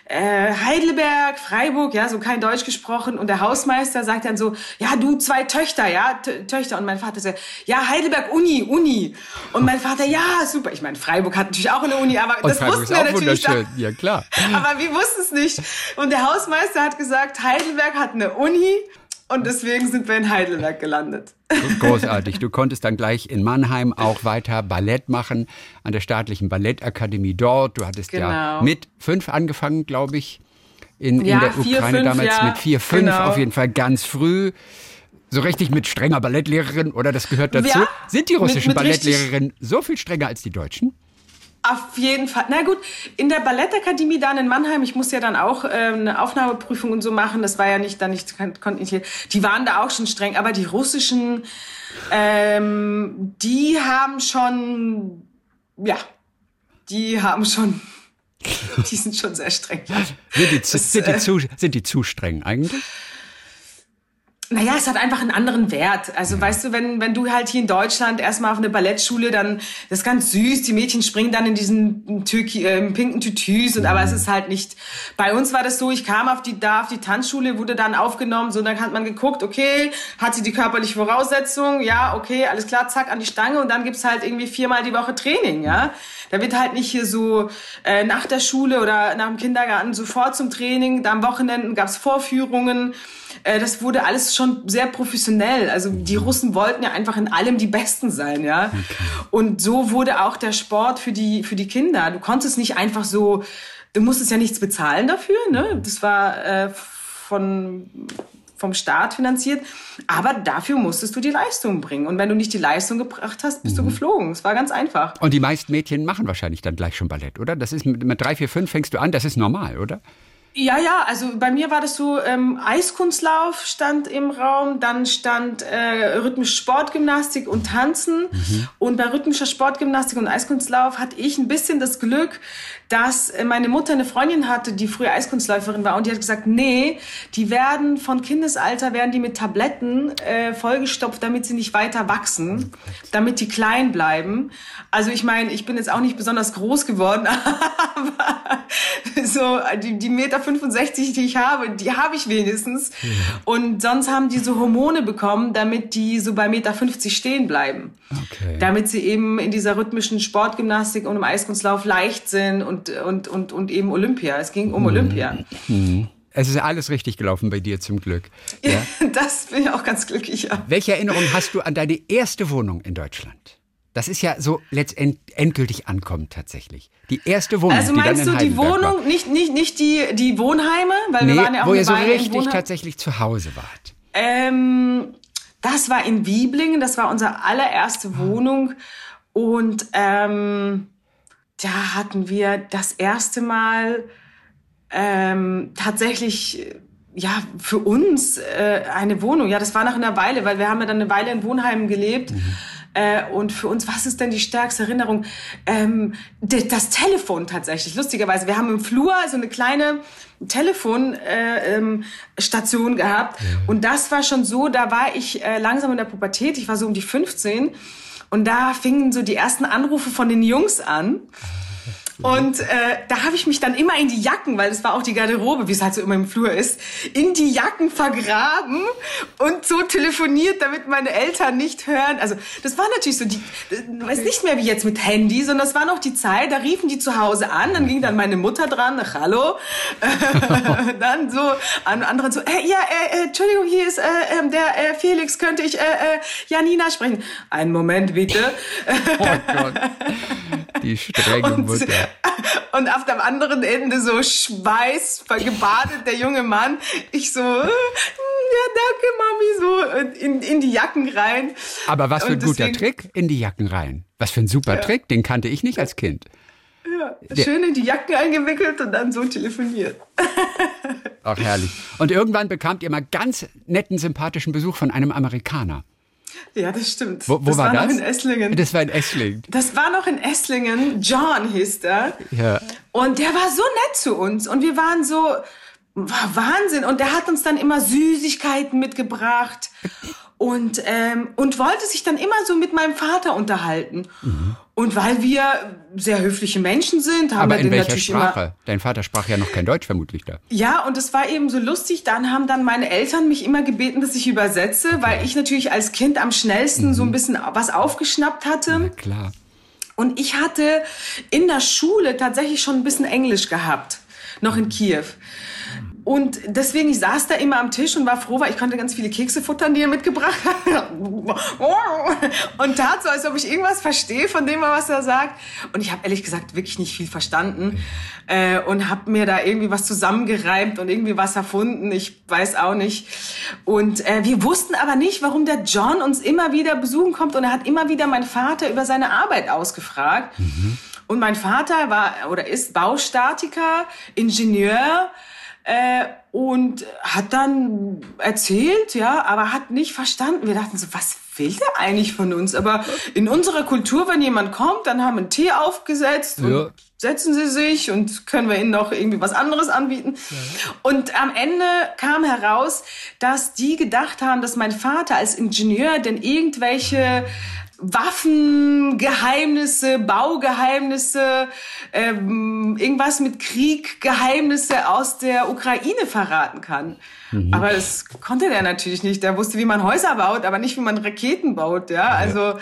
äh, Heidelberg, Freiburg, ja, so kein Deutsch gesprochen. Und der Hausmeister sagt dann so, ja, du zwei Töchter, ja, T Töchter. Und mein Vater sagt, ja, Heidelberg, Uni, Uni. Und mein Vater, ja, super. Ich meine, Freiburg hat natürlich auch eine Uni, aber Und das Freiburg wussten ist wir natürlich. wunderschön. Dann. Ja, klar. Aber wir wussten es nicht. Und der Hausmeister hat gesagt, Heidelberg hat eine Uni. Und deswegen sind wir in Heidelberg gelandet. Großartig. Du konntest dann gleich in Mannheim auch weiter Ballett machen, an der staatlichen Ballettakademie dort. Du hattest Genau. ja mit fünf angefangen, glaube ich, in, Ja, in der vier, Ukraine fünf, damals ja. mit vier, fünf, Genau. auf jeden Fall ganz früh. So richtig mit strenger Ballettlehrerin, oder das gehört dazu. Ja, Sind die mit- russischen mit richtig- Ballettlehrerinnen so viel strenger als die deutschen? Auf jeden Fall. Na gut, in der Ballettakademie dann in Mannheim, ich musste ja dann auch ähm, eine Aufnahmeprüfung und so machen. Das war ja nicht, dann nicht, kon- konnte ich, die waren da auch schon streng. Aber die russischen, ähm, die haben schon, ja, die haben schon, die sind schon sehr streng. Sind die, zu, Das, sind, die äh, zu, sind die zu streng eigentlich? Naja, es hat einfach einen anderen Wert. Also weißt du, wenn, wenn du halt hier in Deutschland erstmal auf eine Ballettschule, dann das ist ganz süß, die Mädchen springen dann in diesen Türki, äh, pinken Tütüs und aber es ist halt nicht. Bei uns war das so, ich kam auf die, da auf die Tanzschule, wurde dann aufgenommen, so dann hat man geguckt, okay, hat sie die körperliche Voraussetzung, ja, okay, alles klar, zack, an die Stange und dann gibt's halt irgendwie viermal die Woche Training, ja. Da wird halt nicht hier so äh, nach der Schule oder nach dem Kindergarten sofort zum Training, da am Wochenenden gab's Vorführungen. Äh, das wurde alles schon sehr professionell. Also die Russen wollten ja einfach in allem die Besten sein, ja. Und so wurde auch der Sport für die für die Kinder. Du konntest nicht einfach so, du musstest ja nichts bezahlen dafür, ne? Das war äh, von vom Staat finanziert, aber dafür musstest du die Leistung bringen. Und wenn du nicht die Leistung gebracht hast, bist du geflogen. Es war ganz einfach. Und die meisten Mädchen machen wahrscheinlich dann gleich schon Ballett, oder? Das ist mit, mit drei, vier, fünf fängst du an, das ist normal, oder? Ja, ja, also bei mir war das so, ähm, Eiskunstlauf stand im Raum, dann stand äh, rhythmische Sportgymnastik und Tanzen. Und bei rhythmischer Sportgymnastik und Eiskunstlauf hatte ich ein bisschen das Glück, dass äh, meine Mutter eine Freundin hatte, die früher Eiskunstläuferin war und die hat gesagt, nee, die werden von Kindesalter, werden die mit Tabletten äh, vollgestopft, damit sie nicht weiter wachsen, damit die klein bleiben. Also ich meine, ich bin jetzt auch nicht besonders groß geworden, aber so die, die Meter 65, die ich habe, die habe ich wenigstens. Und sonst haben die so Hormone bekommen, damit die so bei Meter 50 stehen bleiben. Okay. Damit sie eben in dieser rhythmischen Sportgymnastik und im Eiskunstlauf leicht sind und, und, und, und eben Olympia. Es ging um Olympia. Es ist alles richtig gelaufen bei dir zum Glück. Ja? Das bin ich auch ganz glücklich. Ja. Welche Erinnerung hast du an deine erste Wohnung in Deutschland? Das ist ja so letztendlich endgültig ankommen tatsächlich. Die erste Wohnung, Also die dann meinst in du die Heidelberg war. Wohnung, nicht, nicht, nicht die, die Wohnheime? Weil Nee, wir waren ja auch wo ihr so richtig tatsächlich zu Hause wart. Ähm, das war in Wieblingen, das war unsere allererste Wohnung. Und ähm, da hatten wir das erste Mal ähm, tatsächlich ja für uns äh, eine Wohnung. Ja, das war nach einer Weile, weil wir haben ja dann eine Weile in Wohnheimen gelebt. Äh, und für uns, was ist denn die stärkste Erinnerung? Ähm, das Telefon tatsächlich, lustigerweise. Wir haben im Flur so eine kleine Telefonstation äh, ähm, Station gehabt. Und das war schon so, da war ich äh, langsam in der Pubertät, ich war so um die 15. Und da fingen so die ersten Anrufe von den Jungs an. Und äh, da habe ich mich dann immer in die Jacken, weil es war auch die Garderobe, wie es halt so immer im Flur ist, in die Jacken vergraben und so telefoniert, damit meine Eltern nicht hören. Also das war natürlich so, die, weiß nicht mehr wie jetzt mit Handy, sondern das war noch die Zeit, da riefen die zu Hause an, dann ging dann meine Mutter dran, ach, hallo, dann so an anderen so, äh, ja, äh, äh, Entschuldigung, hier ist äh, äh, der äh, Felix, könnte ich äh, äh, Janina sprechen? Einen Moment bitte. Oh Gott. Die strenge Mutter. und auf dem anderen Ende so Schweiß, gebadet der junge Mann. Ich so, äh, ja, danke, Mami, so in, in die Jacken rein. Aber was für ein guter Trick, in die Jacken rein. Was für ein super Trick, den kannte ich nicht als Kind. Ja, schön in die Jacken eingewickelt und dann so telefoniert. Auch herrlich. Und irgendwann bekamt ihr mal ganz netten, sympathischen Besuch von einem Amerikaner. Ja, das stimmt. Wo, wo das war, war, das? noch in Esslingen. Das war in Esslingen. Das war noch in Esslingen. John hieß der. Ja. Und der war so nett zu uns. Und wir waren so, war Wahnsinn. Und der hat uns dann immer Süßigkeiten mitgebracht. Und, ähm, und wollte sich dann immer so mit meinem Vater unterhalten. Und weil wir sehr höfliche Menschen sind, haben Aber wir in den welcher natürlich immer Sprache? Dein Vater sprach ja noch kein Deutsch vermutlich da. ja, und es war eben so lustig. Dann haben dann meine Eltern mich immer gebeten, dass ich übersetze, weil ich natürlich als Kind am schnellsten so ein bisschen was aufgeschnappt hatte. Klar. Und ich hatte in der Schule tatsächlich schon ein bisschen Englisch gehabt, noch in Kiew. Und deswegen, ich saß da immer am Tisch und war froh, weil ich konnte ganz viele Kekse futtern, die er mitgebracht hat. Und tat so, als ob ich irgendwas verstehe von dem, was er sagt. Und ich habe ehrlich gesagt wirklich nicht viel verstanden. Äh, und habe mir da irgendwie was zusammengereimt und irgendwie was erfunden. Ich weiß auch nicht. Und äh, wir wussten aber nicht, warum der John uns immer wieder besuchen kommt. Und er hat immer wieder meinen Vater über seine Arbeit ausgefragt. Und mein Vater war oder ist Baustatiker, Ingenieur äh, und hat dann erzählt, ja, aber hat nicht verstanden. Wir dachten so, was will der eigentlich von uns? Aber in unserer Kultur, wenn jemand kommt, dann haben wir einen Tee aufgesetzt und Ja. setzen sie sich und können wir ihnen noch irgendwie was anderes anbieten. Und am Ende kam heraus, dass die gedacht haben, dass mein Vater als Ingenieur denn irgendwelche Waffengeheimnisse, Baugeheimnisse, ähm, irgendwas mit Krieg, Geheimnisse aus der Ukraine verraten kann. Aber das konnte der natürlich nicht. Der wusste, wie man Häuser baut, aber nicht, wie man Raketen baut. Ja, also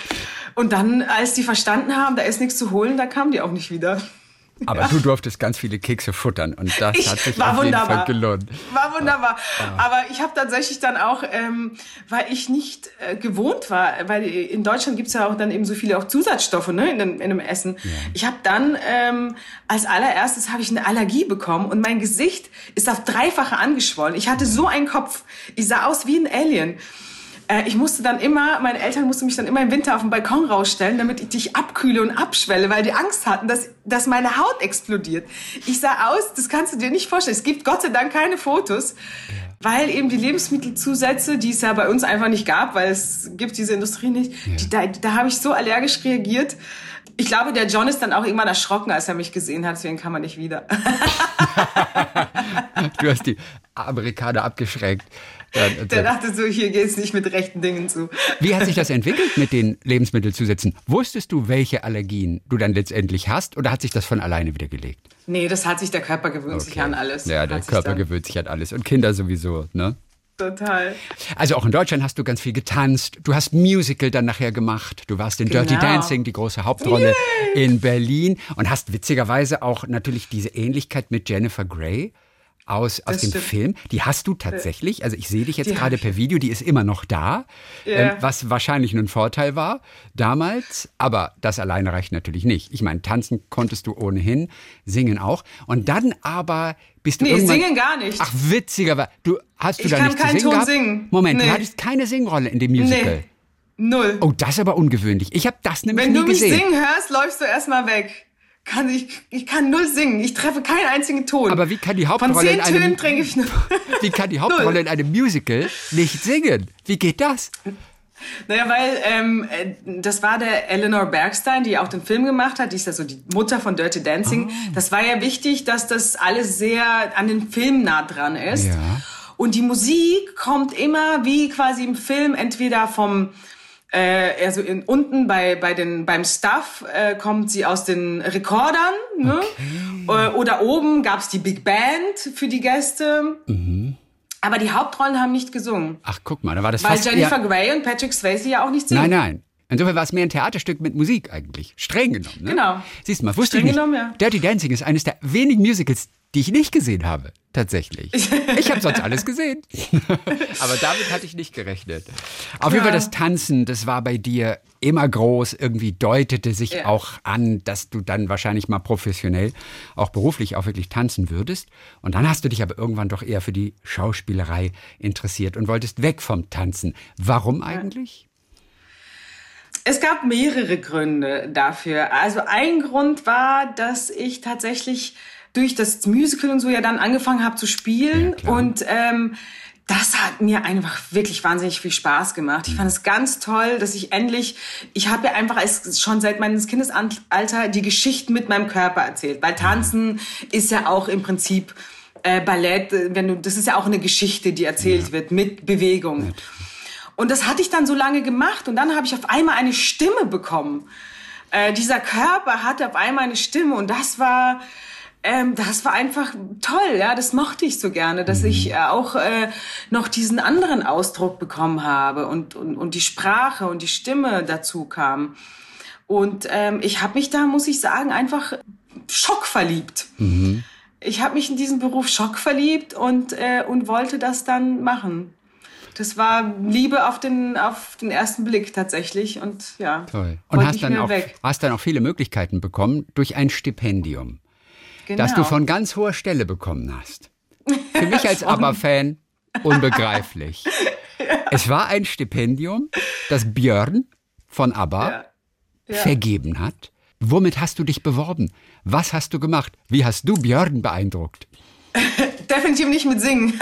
und dann, als die verstanden haben, da ist nichts zu holen, da kamen die auch nicht wieder. Aber du durftest ganz viele Kekse futtern und das Ich hat sich war auf jeden wunderbar. Fall gelohnt. War wunderbar. Aber ich habe tatsächlich dann auch, ähm, weil ich nicht äh, gewohnt war, weil in Deutschland gibt's ja auch dann eben so viele auch Zusatzstoffe ne, in, dem, in dem Essen. Ich habe dann ähm, als allererstes habe ich eine Allergie bekommen und mein Gesicht ist auf dreifache angeschwollen. Ich hatte so einen Kopf. Ich sah aus wie ein Alien. Äh, Ich musste dann immer, meine Eltern mussten mich dann immer im Winter auf den Balkon rausstellen, damit ich dich abkühle und abschwelle, weil die Angst hatten, dass, dass meine Haut explodiert. Ich sah aus, das kannst du dir nicht vorstellen. Es gibt Gott sei Dank keine Fotos, weil eben die Lebensmittelzusätze, die es ja bei uns einfach nicht gab, weil es gibt diese Industrie nicht, die, da, da habe ich so allergisch reagiert. Ich glaube, der John ist dann auch irgendwann erschrocken, als er mich gesehen hat, deswegen kam er nicht wieder. Du hast die Amerikaner abgeschreckt. Dann- Der dachte so, hier geht's nicht mit rechten Dingen zu. Wie hat sich das entwickelt mit den Lebensmittelzusätzen? Wusstest du, welche Allergien du dann letztendlich hast oder hat sich das von alleine wieder gelegt? Nee, das hat sich der Körper gewöhnt sich an alles. Ja, der Hat Körper gewöhnt sich an alles und Kinder sowieso, ne? Total. Also auch in Deutschland hast du ganz viel getanzt. Du hast Musical dann nachher gemacht. Du warst in Dirty Genau. Dancing, die große Hauptrolle in Berlin und hast witzigerweise auch natürlich diese Ähnlichkeit mit Jennifer Grey aus, aus Das dem stimmt. Film. Die hast du tatsächlich. Also ich sehe dich jetzt Die gerade per Video, die ist immer noch da, Ja. ähm, was wahrscheinlich ein Vorteil war damals. Aber das alleine reicht natürlich nicht. Ich meine, tanzen konntest du ohnehin, singen auch. Und dann aber bist du Nee, irgendwann... singen gar nicht. Ach, witziger, du hast du Ich da nicht keinen singen Ton gehabt? singen. Moment, du Nee. hattest keine Singrolle in dem Musical. Nee. Null. Oh, das ist aber ungewöhnlich. Ich habe das nämlich Wenn nie du mich gesehen. singen hörst, läufst du erstmal weg. Kann ich, ich kann null singen. Ich treffe keinen einzigen Ton. Aber wie kann die Von Hauptrolle zehn in einem Tönen trinke ich nur. Wie kann die Hauptrolle in einem Musical nicht singen? Wie geht das? Naja, weil ähm, äh, das war der Eleanor Bergstein, die auch den Film gemacht hat. Die ist ja so die Mutter von Dirty Dancing. Ah. Das war ja wichtig, dass das alles sehr an den Film nah dran ist. Ja. Und die Musik kommt immer wie quasi im Film entweder vom äh, also in, unten bei, bei den, beim Stuff äh, kommt sie aus den Rekordern. Ne? Okay. Äh, oder oben gab's die Big Band für die Gäste. Mhm. Aber die Hauptrollen haben nicht gesungen. Ach, guck mal, da war das Weil fast Jennifer Grey und Patrick Swayze ja auch nicht singen. Nein, nein. Insofern war es mehr ein Theaterstück mit Musik eigentlich. Streng genommen. Ne? Genau. Siehst du mal, wusste Streng ich nicht. Genommen, ja. Dirty Dancing ist eines der wenigen Musicals, die ich nicht gesehen habe, tatsächlich. Ich habe sonst alles gesehen. Aber damit hatte ich nicht gerechnet. Auf jeden Fall das Tanzen, das war bei dir immer groß, irgendwie deutete sich ja. auch an, dass du dann wahrscheinlich mal professionell, auch beruflich auch wirklich tanzen würdest. Und dann hast du dich aber irgendwann doch eher für die Schauspielerei interessiert und wolltest weg vom Tanzen. Warum eigentlich? Es gab mehrere Gründe dafür. Also ein Grund war, dass ich tatsächlich durch das Musical und so ja dann angefangen habe zu spielen ja, und ähm, das hat mir einfach wirklich wahnsinnig viel Spaß gemacht. Ich fand es ganz toll, dass ich endlich, ich habe ja einfach als, schon seit meinem Kindesalter die Geschichten mit meinem Körper erzählt. Weil Tanzen ist ja auch im Prinzip äh, Ballett, wenn du, das ist ja auch eine Geschichte, die erzählt ja. wird mit Bewegung. Und das hatte ich dann so lange gemacht und dann habe ich auf einmal eine Stimme bekommen. Äh, dieser Körper hatte auf einmal eine Stimme und das war ähm, das war einfach toll, ja, das mochte ich so gerne, dass ich äh, auch äh, noch diesen anderen Ausdruck bekommen habe und, und, und die Sprache und die Stimme dazu kam. Und ähm, ich habe mich da, muss ich sagen, einfach schockverliebt. Mhm. Ich habe mich in diesen Beruf schockverliebt und, äh, und wollte das dann machen. Das war Liebe auf den, auf den ersten Blick tatsächlich und ja. Toll. Und hast dann, auch, hast dann auch viele Möglichkeiten bekommen durch ein Stipendium genau. das du von ganz hoher Stelle bekommen hast. Für mich als ABBA-Fan unbegreiflich. ja. Es war ein Stipendium, das Björn von ABBA ja. Ja. vergeben hat. Womit hast du dich beworben? Was hast du gemacht? Wie hast du Björn beeindruckt? Definitiv nicht mit Singen.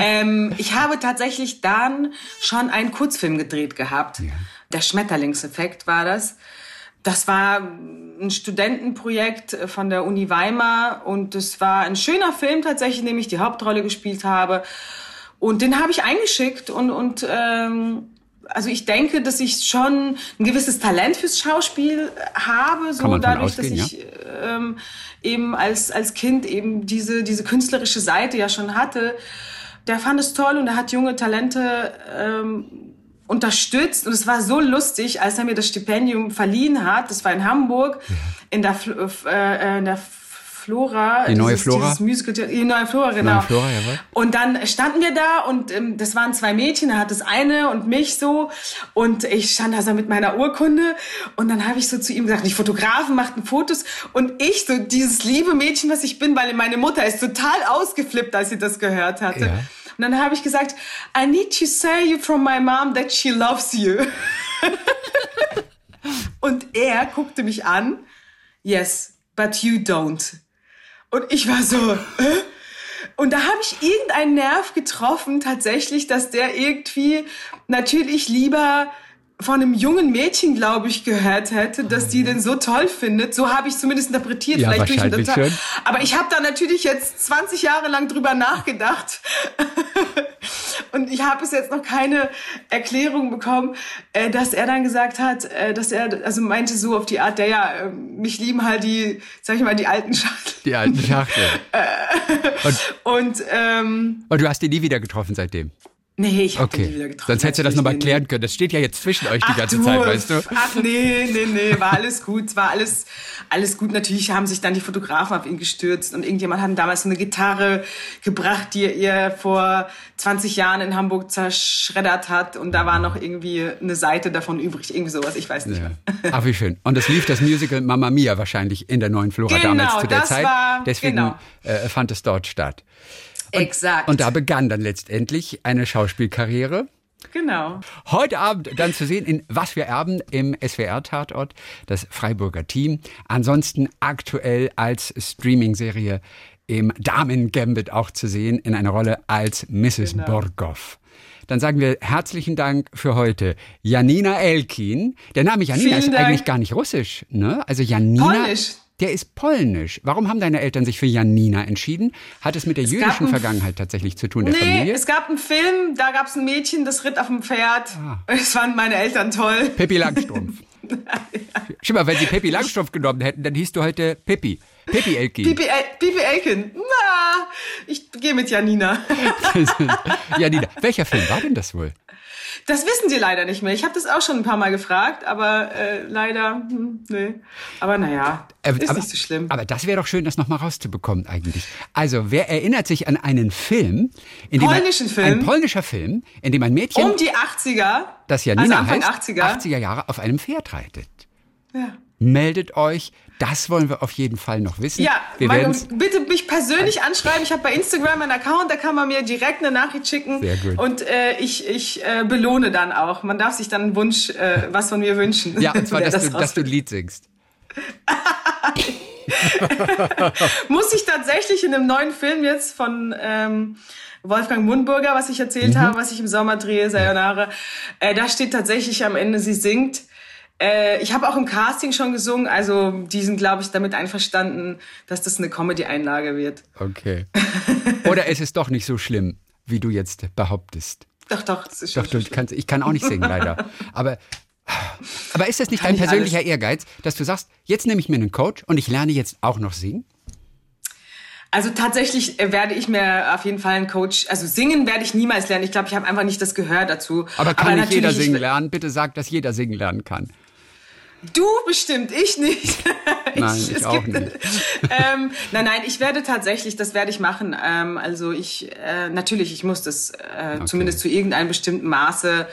Ähm, ich habe tatsächlich dann schon einen Kurzfilm gedreht gehabt. Ja. Der Schmetterlingseffekt war das. Das war ein Studentenprojekt von der Uni Weimar und es war ein schöner Film tatsächlich, in dem ich die Hauptrolle gespielt habe. Und den habe ich eingeschickt und, und ähm, also ich denke, dass ich schon ein gewisses Talent fürs Schauspiel habe, so dadurch, ausgehen, dass ich ja? ähm, eben als, als Kind eben diese, diese künstlerische Seite ja schon hatte. Der fand es toll und er hat junge Talente ähm, unterstützt und es war so lustig, als er mir das Stipendium verliehen hat. Das war in Hamburg in der, äh, in der Flora. Die neue dieses, Flora? Dieses Musical, die neue Flora, genau. Neue Flora, jawohl. Und dann standen wir da und ähm, das waren zwei Mädchen, er hat das eine und mich so und ich stand da so mit meiner Urkunde und dann habe ich so zu ihm gesagt, die Fotografen machten Fotos und ich so dieses liebe Mädchen, was ich bin, weil meine Mutter ist total ausgeflippt, als sie das gehört hatte. Ja. Und dann habe ich gesagt, I need to say from my mom that she loves you. und er guckte mich an, yes, but you don't. Und ich war so, äh? Und da habe ich irgendeinen Nerv getroffen, tatsächlich, dass der irgendwie natürlich lieber von einem jungen Mädchen, glaube ich, gehört hätte, dass die den so toll findet. So habe ich zumindest interpretiert. Ja, Vielleicht wahrscheinlich durch schon. Aber ich habe da natürlich jetzt 20 Jahre lang drüber nachgedacht. Und ich habe bis jetzt noch keine Erklärung bekommen, äh, dass er dann gesagt hat, äh, dass er, also meinte so auf die Art, der ja, äh, mich lieben halt die, sag ich mal, die alten Schachtel. Die alten Schachtel. und, und, ähm, und du hast ihn nie wieder getroffen seitdem? Nee, ich habe okay. die wieder getroffen. Sonst hättest du das nochmal klären können. Das steht ja jetzt zwischen euch die ganze du, Zeit, weißt du? Ach nee, nee, nee, war alles gut, war alles, alles gut. Natürlich haben sich dann die Fotografen auf ihn gestürzt und irgendjemand hat damals eine Gitarre gebracht, die er vor 20 Jahren in Hamburg zerschreddert hat und da war noch irgendwie eine Seite davon übrig, irgendwie sowas, ich weiß nicht ja. mehr. Ach, wie schön. Und das lief das Musical Mamma Mia wahrscheinlich in der neuen Flora genau, damals zu der das Zeit. War, Deswegen genau. äh, fand es dort statt. Und, Exakt. Und da begann dann letztendlich eine Schauspielkarriere. Genau. Heute Abend dann zu sehen in Was wir erben im SWR-Tatort, das Freiburger Team. Ansonsten aktuell als Streaming-Serie im Damen-Gambit auch zu sehen, in einer Rolle als Mrs. Genau. Borgoff. Dann sagen wir herzlichen Dank für heute. Janina Elkin. Der Name Janina Vielen ist Dank. eigentlich gar nicht russisch, ne? Also Janina. Polnisch. Der ist polnisch. Warum haben deine Eltern sich für Janina entschieden? Hat es mit der Es jüdischen Vergangenheit tatsächlich zu tun, der Nee, Familie? es gab einen Film, da gab es ein Mädchen, das ritt auf dem Pferd. Ah. Das fanden meine Eltern toll. Pippi Langstrumpf. Schau mal, wenn sie Pippi Langstrumpf genommen hätten, dann hieß du heute Pippi. Pippi Elki. Pipi, El Pipi Elkin. Na, ich gehe mit Janina. Janina. Welcher Film war denn das wohl? Das wissen die leider nicht mehr. Ich habe das auch schon ein paar Mal gefragt, aber äh, leider, hm, nee. Aber naja, Äh, ist aber, nicht so schlimm. Aber das wäre doch schön, das nochmal rauszubekommen eigentlich. Also, wer erinnert sich an einen Film, in dem Polnischen ein, Film? ein polnischer Film, in dem ein Mädchen, um die 80er. das Janina also Anfang heißt, 80er. 80er Jahre auf einem Pferd reitet? Ja. Meldet euch, das wollen wir auf jeden Fall noch wissen. Ja, werden's- bitte mich persönlich anschreiben. Ich habe bei Instagram einen Account, da kann man mir direkt eine Nachricht schicken. Sehr gut. Und äh, ich, ich äh, belohne dann auch. Man darf sich dann einen Wunsch, äh, was von mir wünschen. Ja, und zwar, dass, du, dass du ein. Lied singst. Muss ich tatsächlich in einem neuen Film jetzt von ähm, Wolfgang Mundburger, was ich Mhm. erzählt habe, was ich im Sommer drehe, Sayonara, äh, da steht tatsächlich am Ende, sie singt. Äh, ich habe auch im Casting schon gesungen, also die sind, glaube ich, damit einverstanden, dass das eine Comedy-Einlage wird. Okay. Oder ist es doch nicht so schlimm, wie du jetzt behauptest? Doch, doch, das ist schon Doch, du schlimm. kannst, ich kann auch nicht singen, leider. Aber, aber ist das nicht Kann dein persönlicher Ehrgeiz, dass du sagst, jetzt nehme ich mir einen Coach und ich lerne jetzt auch noch singen? Also tatsächlich äh, werde ich mir auf jeden Fall einen Coach, also singen werde ich niemals lernen. Ich glaube, ich habe einfach nicht das Gehör dazu. Aber kann nicht jeder singen lernen? Bitte sag, dass jeder singen lernen kann. Du bestimmt, ich nicht. Nein, ich es auch gibt- ähm, nein, nein, ich werde tatsächlich, das werde ich machen. Ähm, also ich, äh, natürlich, ich muss das äh, zumindest zu irgendeinem bestimmten Maße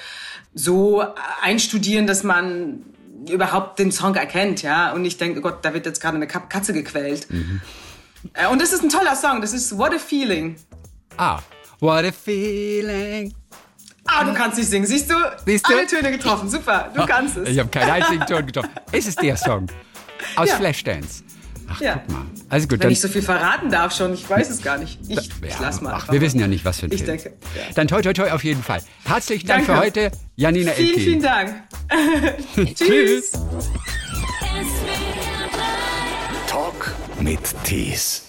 so einstudieren, dass man überhaupt den Song erkennt, ja. Und ich denke, oh Gott, da wird jetzt gerade eine Katze gequält. Mhm. Äh, und das ist ein toller Song. Das ist What a Feeling. Ah, what a feeling. Ah, du kannst nicht singen. Siehst du? Siehst du? Alle Töne getroffen. Super, du kannst es. Ich habe keinen einzigen Ton getroffen. Ist es der Song? Aus Ja. Flashdance. Ach, Ja. guck mal. Also gut, Wenn dann, ich so viel verraten darf schon, ich weiß es gar nicht. Ich, ich ja, lass mal. ach, einfach wir wissen ja nicht, was für ein Ich Film. denke, ja. Dann toi toi toi auf jeden Fall. Herzlichen Dank Danke. für heute, Janina Vielen, vielen Dank. Tschüss. Talk mit Tees.